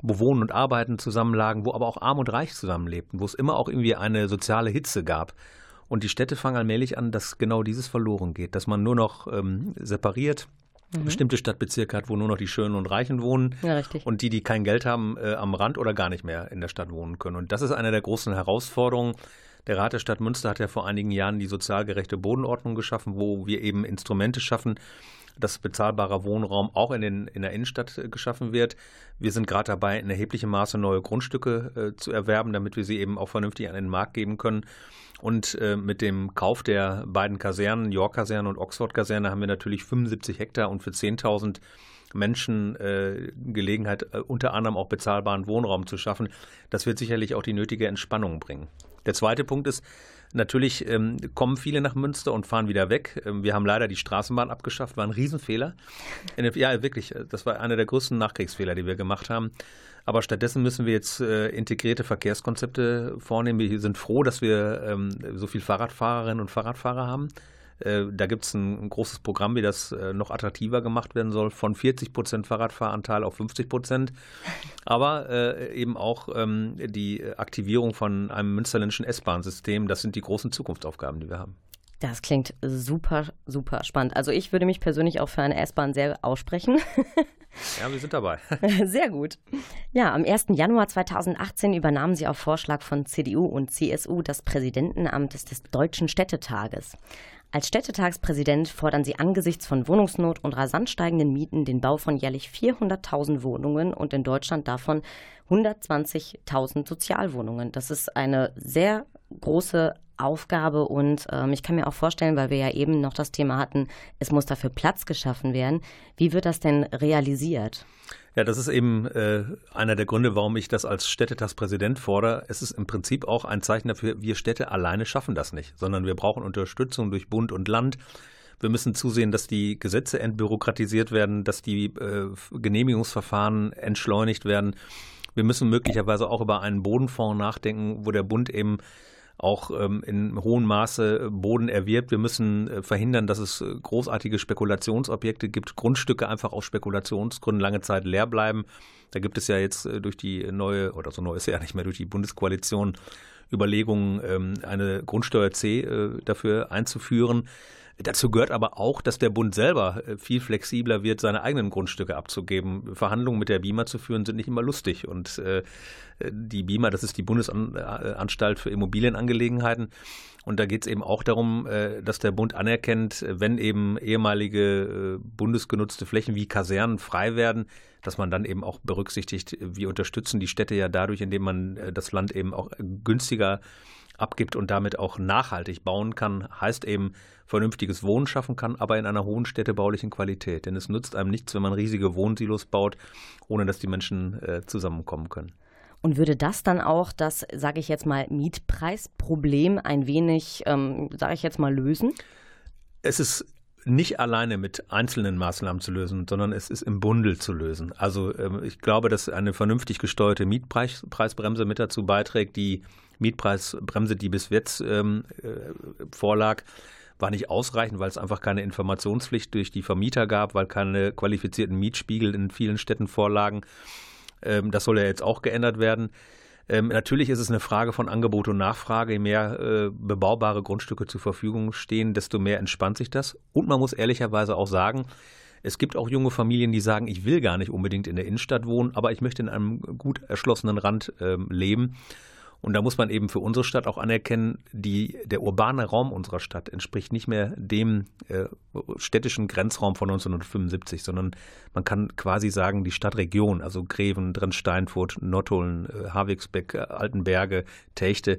wo Wohnen und Arbeiten zusammenlagen, wo aber auch Arm und Reich zusammenlebten, wo es immer auch irgendwie eine soziale Hitze gab. Und die Städte fangen allmählich an, dass genau dieses verloren geht, dass man nur noch ähm, separiert, bestimmte Stadtbezirke hat, wo nur noch die Schönen und Reichen wohnen Ja, richtig. und die, die kein Geld haben, äh, am Rand oder gar nicht mehr in der Stadt wohnen können. Und das ist eine der großen Herausforderungen. Der Rat der Stadt Münster hat ja vor einigen Jahren die sozial gerechte Bodenordnung geschaffen, wo wir eben Instrumente schaffen, dass bezahlbarer Wohnraum auch in, den, in der Innenstadt äh, geschaffen wird. Wir sind gerade dabei, in erheblichem Maße neue Grundstücke äh, zu erwerben, damit wir sie eben auch vernünftig an den Markt geben können. Und äh, mit dem Kauf der beiden Kasernen, York-Kaserne und Oxford-Kaserne, haben wir natürlich 75 Hektar und für 10.000 Menschen äh, Gelegenheit, äh, unter anderem auch bezahlbaren Wohnraum zu schaffen. Das wird sicherlich auch die nötige Entspannung bringen. Der zweite Punkt ist, natürlich ähm, kommen viele nach Münster und fahren wieder weg. Ähm, wir haben leider die Straßenbahn abgeschafft, war ein Riesenfehler. Der- Ja, wirklich, äh, das war einer der größten Nachkriegsfehler, die wir gemacht haben. Aber stattdessen müssen wir jetzt äh, integrierte Verkehrskonzepte vornehmen. Wir sind froh, dass wir ähm, so viel Fahrradfahrerinnen und Fahrradfahrer haben. Äh, da gibt es ein, ein großes Programm, wie das äh, noch attraktiver gemacht werden soll, von 40 Prozent Fahrradfahranteil auf 50 Prozent. Aber äh, eben auch ähm, die Aktivierung von einem münsterländischen S-Bahn-System, das sind die großen Zukunftsaufgaben, die wir haben. Das klingt super, super spannend. Also ich würde mich persönlich auch für eine S-Bahn sehr aussprechen. Ja, wir sind dabei. Sehr gut. Ja, am 1. Januar 2018 übernahmen Sie auf Vorschlag von CDU und CSU das Präsidentenamt des Deutschen Städtetages. Als Städtetagspräsident fordern Sie angesichts von Wohnungsnot und rasant steigenden Mieten den Bau von jährlich 400.000 Wohnungen und in Deutschland davon 120.000 Sozialwohnungen. Das ist eine sehr große Aufgabe und ähm, ich kann mir auch vorstellen, weil wir ja eben noch das Thema hatten, es muss dafür Platz geschaffen werden. Wie wird das denn realisiert? Ja, das ist eben äh, einer der Gründe, warum ich das als Städtetagspräsident fordere. Es ist im Prinzip auch ein Zeichen dafür, wir Städte alleine schaffen das nicht, sondern wir brauchen Unterstützung durch Bund und Land. Wir müssen zusehen, dass die Gesetze entbürokratisiert werden, dass die äh, Genehmigungsverfahren entschleunigt werden. Wir müssen möglicherweise auch über einen Bodenfonds nachdenken, wo der Bund eben auch ähm, in hohem Maße Boden erwirbt. Wir müssen äh, verhindern, dass es äh, großartige Spekulationsobjekte gibt, Grundstücke einfach auf Spekulationsgründen lange Zeit leer bleiben. Da gibt es ja jetzt äh, durch die neue, oder so neu ist ja nicht mehr, durch die Bundeskoalition Überlegungen, ähm, eine Grundsteuer C äh, dafür einzuführen. Dazu gehört aber auch, dass der Bund selber äh, viel flexibler wird, seine eigenen Grundstücke abzugeben. Verhandlungen mit der BIMA zu führen, sind nicht immer lustig. Und äh, die BIMA, das ist die Bundesanstalt für Immobilienangelegenheiten. Und da geht es eben auch darum, äh, dass der Bund anerkennt, wenn eben ehemalige bundesgenutzte Flächen wie Kasernen frei werden, dass man dann eben auch berücksichtigt, wir unterstützen die Städte ja dadurch, indem man das Land eben auch günstiger abgibt und damit auch nachhaltig bauen kann, heißt eben vernünftiges Wohnen schaffen kann, aber in einer hohen städtebaulichen Qualität. Denn es nützt einem nichts, wenn man riesige Wohnsilos baut, ohne dass die Menschen äh, zusammenkommen können. Und würde das dann auch das, sage ich jetzt mal, Mietpreisproblem ein wenig, ähm, sage ich jetzt mal, lösen? Es ist nicht alleine mit einzelnen Maßnahmen zu lösen, sondern es ist im Bundel zu lösen. Also ähm, ich glaube, dass eine vernünftig gesteuerte Mietpreisbremse mit dazu beiträgt, die Mietpreisbremse, die bis jetzt ähm, äh, vorlag, war nicht ausreichend, weil es einfach keine Informationspflicht durch die Vermieter gab, weil keine qualifizierten Mietspiegel in vielen Städten vorlagen. Ähm, das soll ja jetzt auch geändert werden. Ähm, natürlich ist es eine Frage von Angebot und Nachfrage. Je mehr äh, bebaubare Grundstücke zur Verfügung stehen, desto mehr entspannt sich das. Und man muss ehrlicherweise auch sagen, es gibt auch junge Familien, die sagen, ich will gar nicht unbedingt in der Innenstadt wohnen, aber ich möchte in einem gut erschlossenen Rand äh, leben. Und da muss man eben für unsere Stadt auch anerkennen, die, der urbane Raum unserer Stadt entspricht nicht mehr dem äh, städtischen Grenzraum von 1975, sondern man kann quasi sagen, die Stadtregion, also Greven, Drensteinfurt, Nottuln, äh, Havigsbeck, äh, Altenberge, Techte,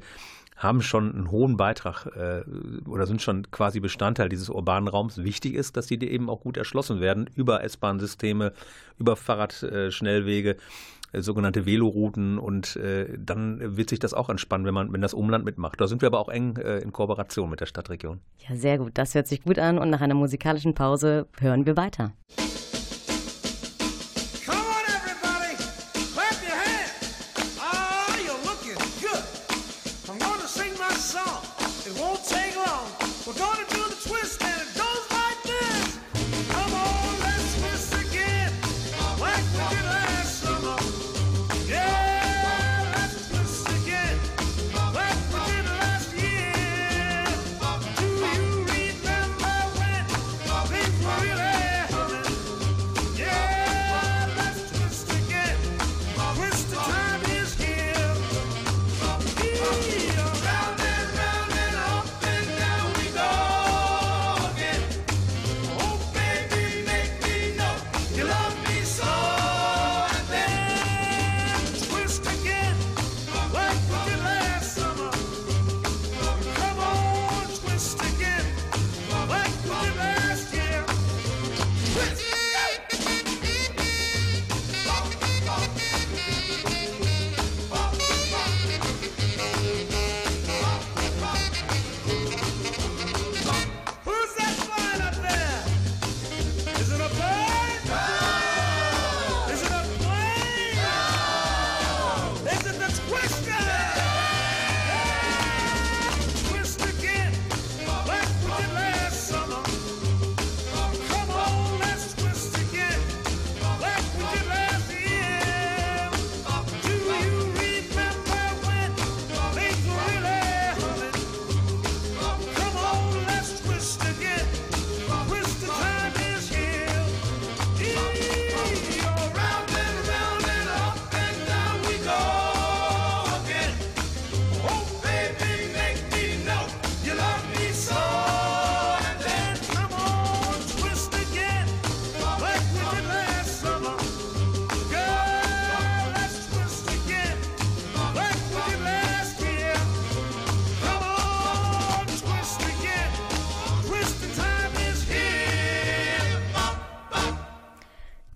haben schon einen hohen Beitrag äh, oder sind schon quasi Bestandteil dieses urbanen Raums. Wichtig ist, dass die eben auch gut erschlossen werden über S-Bahn-Systeme, über Fahrradschnellwege. Äh, sogenannte Velorouten und äh, dann wird sich das auch entspannen, wenn man, wenn das Umland mitmacht. Da sind wir aber auch eng äh, in Kooperation mit der Stadtregion. Ja, sehr gut. Das hört sich gut an und nach einer musikalischen Pause hören wir weiter.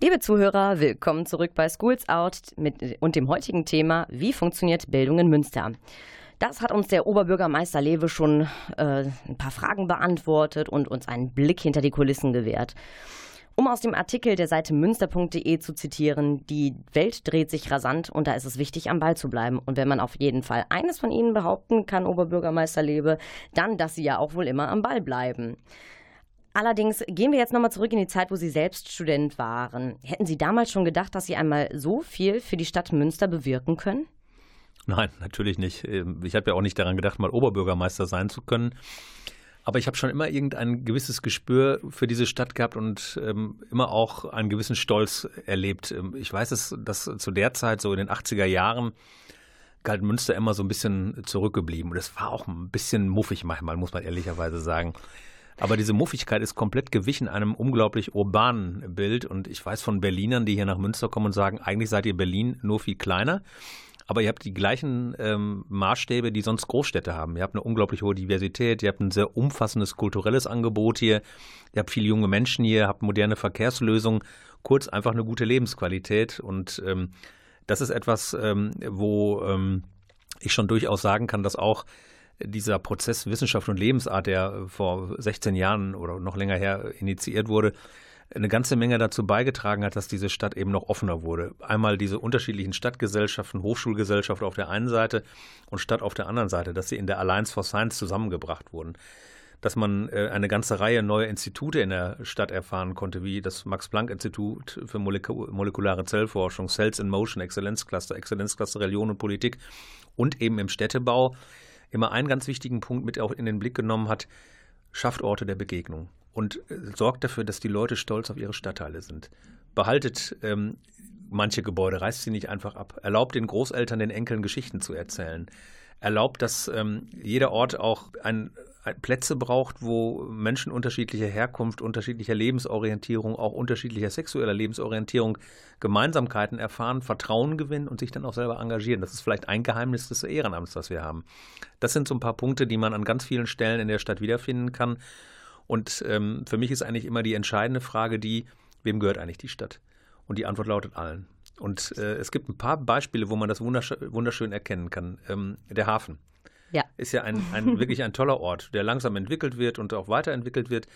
Liebe Zuhörer, willkommen zurück bei Schools Out mit, und dem heutigen Thema Wie funktioniert Bildung in Münster? Das hat uns der Oberbürgermeister Lewe schon äh, ein paar Fragen beantwortet und uns einen Blick hinter die Kulissen gewährt. Um aus dem Artikel der Seite münster.de zu zitieren, die Welt dreht sich rasant und da ist es wichtig, am Ball zu bleiben. Und wenn man auf jeden Fall eines von Ihnen behaupten kann, Oberbürgermeister Lewe, dann, dass Sie ja auch wohl immer am Ball bleiben. Allerdings gehen wir jetzt nochmal zurück in die Zeit, wo Sie selbst Student waren. Hätten Sie damals schon gedacht, dass Sie einmal so viel für die Stadt Münster bewirken können? Nein, natürlich nicht. Ähm, ich habe ja auch nicht daran gedacht, mal Oberbürgermeister sein zu können. Aber ich habe schon immer irgendein gewisses Gespür für diese Stadt gehabt und ähm, immer auch einen gewissen Stolz erlebt. Ähm, ich weiß es, dass zu der Zeit, so in den 80er Jahren, galt Münster immer so ein bisschen zurückgeblieben. Und es war auch ein bisschen muffig manchmal, muss man ehrlicherweise sagen. Aber diese Muffigkeit ist komplett gewichen einem unglaublich urbanen Bild. Und ich weiß von Berlinern, die hier nach Münster kommen und sagen, eigentlich seid ihr Berlin nur viel kleiner. Aber ihr habt die gleichen ähm, Maßstäbe, die sonst Großstädte haben. Ihr habt eine unglaublich hohe Diversität, ihr habt ein sehr umfassendes kulturelles Angebot hier, ihr habt viele junge Menschen hier, habt moderne Verkehrslösungen, kurz einfach eine gute Lebensqualität. Und ähm, das ist etwas, ähm, wo ähm, ich schon durchaus sagen kann, dass auch dieser Prozess Wissenschaft und Lebensart, der vor 16 Jahren oder noch länger her initiiert wurde, eine ganze Menge dazu beigetragen hat, dass diese Stadt eben noch offener wurde. Einmal diese unterschiedlichen Stadtgesellschaften, Hochschulgesellschaft auf der einen Seite und Stadt auf der anderen Seite, dass sie in der Alliance for Science zusammengebracht wurden. Dass man äh, eine ganze Reihe neuer Institute in der Stadt erfahren konnte, wie das Max-Planck-Institut für Molekul molekulare Zellforschung, Cells in Motion, Exzellenzcluster, Exzellenzcluster Religion und Politik und eben im Städtebau immer einen ganz wichtigen Punkt mit auch in den Blick genommen hat, schafft Orte der Begegnung und äh, sorgt dafür, dass die Leute stolz auf ihre Stadtteile sind. Behaltet ähm, manche Gebäude, reißt sie nicht einfach ab. Erlaubt den Großeltern, den Enkeln Geschichten zu erzählen. Erlaubt, dass ähm, jeder Ort auch ein, ein Plätze braucht, wo Menschen unterschiedlicher Herkunft, unterschiedlicher Lebensorientierung, auch unterschiedlicher sexueller Lebensorientierung Gemeinsamkeiten erfahren, Vertrauen gewinnen und sich dann auch selber engagieren. Das ist vielleicht ein Geheimnis des Ehrenamts, das wir haben. Das sind so ein paar Punkte, die man an ganz vielen Stellen in der Stadt wiederfinden kann und ähm, für mich ist eigentlich immer die entscheidende Frage die, wem gehört eigentlich die Stadt? Und die Antwort lautet allen. Und äh, es gibt ein paar Beispiele, wo man das wundersch wunderschön erkennen kann. Ähm, der Hafen. Ja. Ist ja ein, ein wirklich ein toller Ort, der langsam entwickelt wird und auch weiterentwickelt wird.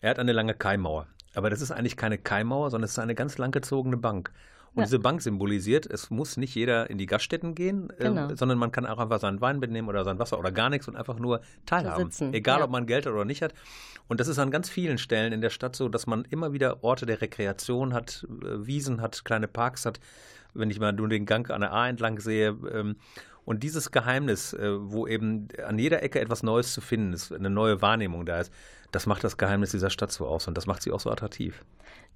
Er hat eine lange Kaimauer. Aber das ist eigentlich keine Kaimauer, sondern es ist eine ganz langgezogene Bank. Und Ja. diese Bank symbolisiert, es muss nicht jeder in die Gaststätten gehen, ähm, Genau. sondern man kann auch einfach seinen Wein mitnehmen oder sein Wasser oder gar nichts und einfach nur teilhaben. Egal, ja. ob man Geld hat oder nicht hat. Und das ist an ganz vielen Stellen in der Stadt so, dass man immer wieder Orte der Rekreation hat, äh, Wiesen hat, kleine Parks hat. Wenn ich mal nur den Gang an der A entlang sehe. Ähm, und dieses Geheimnis, äh, wo eben an jeder Ecke etwas Neues zu finden ist, eine neue Wahrnehmung da ist, das macht das Geheimnis dieser Stadt so aus und das macht sie auch so attraktiv.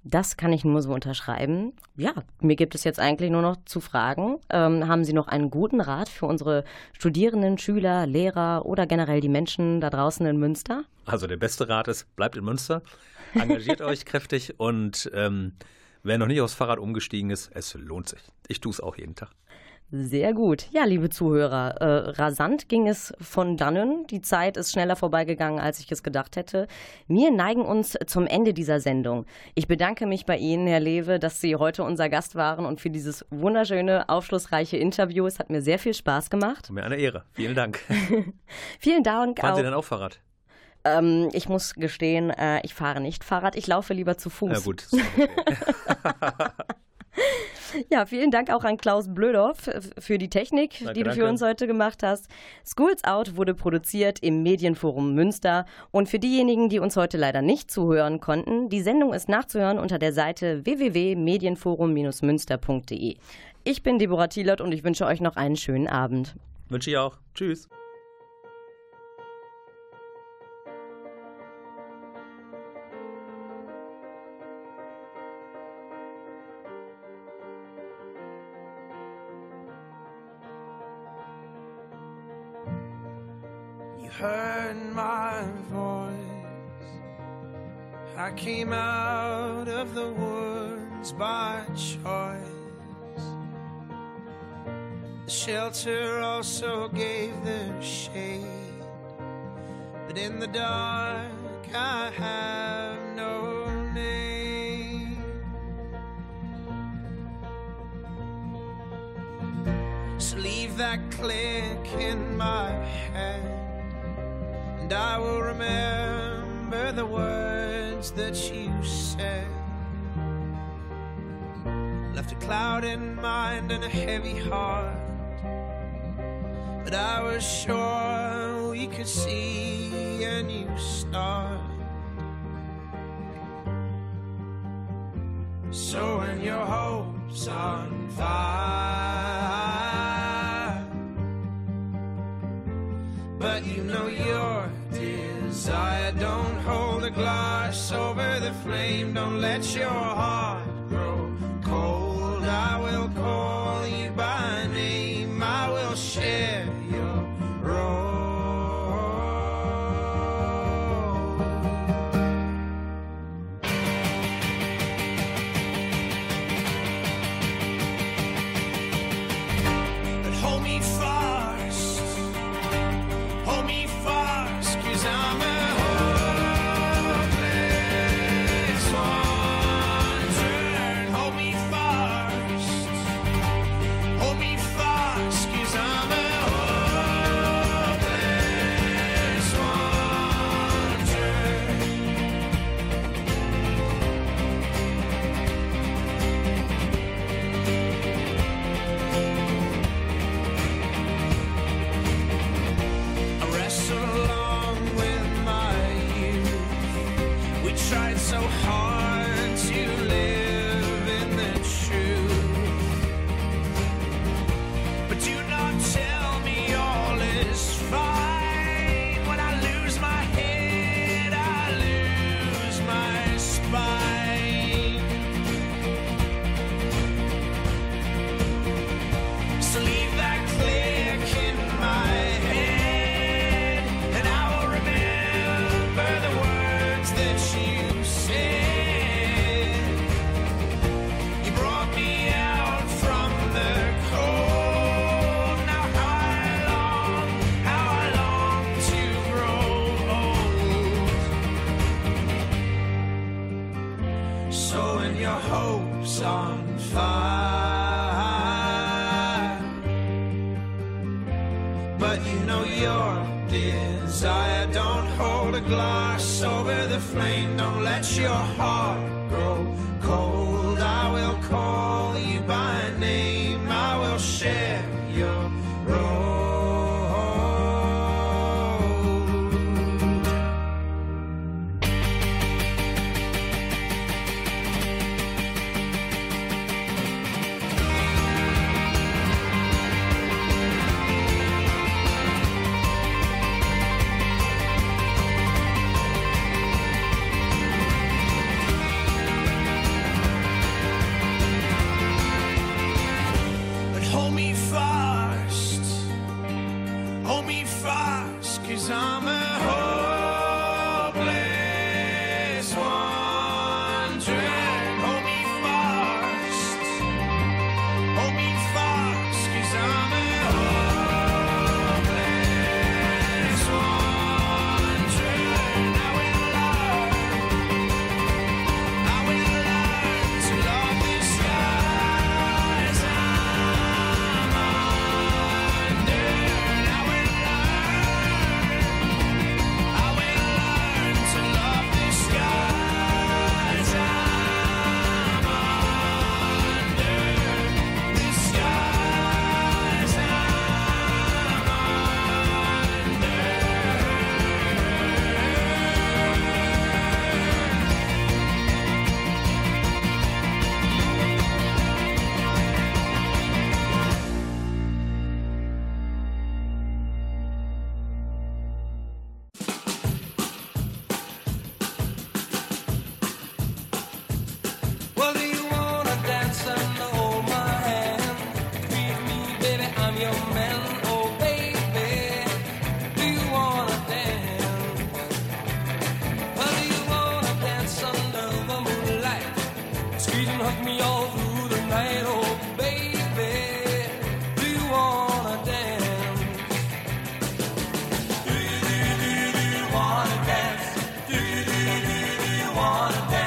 Das kann ich nur so unterschreiben. Ja, mir gibt es jetzt eigentlich nur noch zu fragen. Ähm, haben Sie noch einen guten Rat für unsere Studierenden, Schüler, Lehrer oder generell die Menschen da draußen in Münster? Also der beste Rat ist, bleibt in Münster, engagiert euch kräftig und ähm, wer noch nicht aufs Fahrrad umgestiegen ist, es lohnt sich. Ich tue es auch jeden Tag. Sehr gut. Ja, liebe Zuhörer, äh, rasant ging es von dannen. Die Zeit ist schneller vorbeigegangen, als ich es gedacht hätte. Wir neigen uns zum Ende dieser Sendung. Ich bedanke mich bei Ihnen, Herr Lewe, dass Sie heute unser Gast waren und für dieses wunderschöne, aufschlussreiche Interview. Es hat mir sehr viel Spaß gemacht. Mir eine Ehre. Vielen Dank. Vielen Dank Fahren auch. Sie denn auch Fahrrad? Ähm, ich muss gestehen, äh, ich fahre nicht Fahrrad, ich laufe lieber zu Fuß. Ja gut. okay. Ja, vielen Dank auch an Klaus Blödorf für die Technik, Danke, die du für danke. uns heute gemacht hast. Schools Out wurde produziert im Medienforum Münster. Und für diejenigen, die uns heute leider nicht zuhören konnten, die Sendung ist nachzuhören unter der Seite www.medienforum-münster.de. Ich bin Deborah Thielert und ich wünsche euch noch einen schönen Abend. Wünsche ich auch. Tschüss. I came out of the woods by choice. The shelter also gave them shade. But in the dark, I have no name. So leave that click in my head, and I will remember the words words that you said left a cloud in mind and a heavy heart. But I was sure we could see a new start. So when your hope's on fire, but you know your desire don't gloss over the flame. Don't let your heart wanna dance.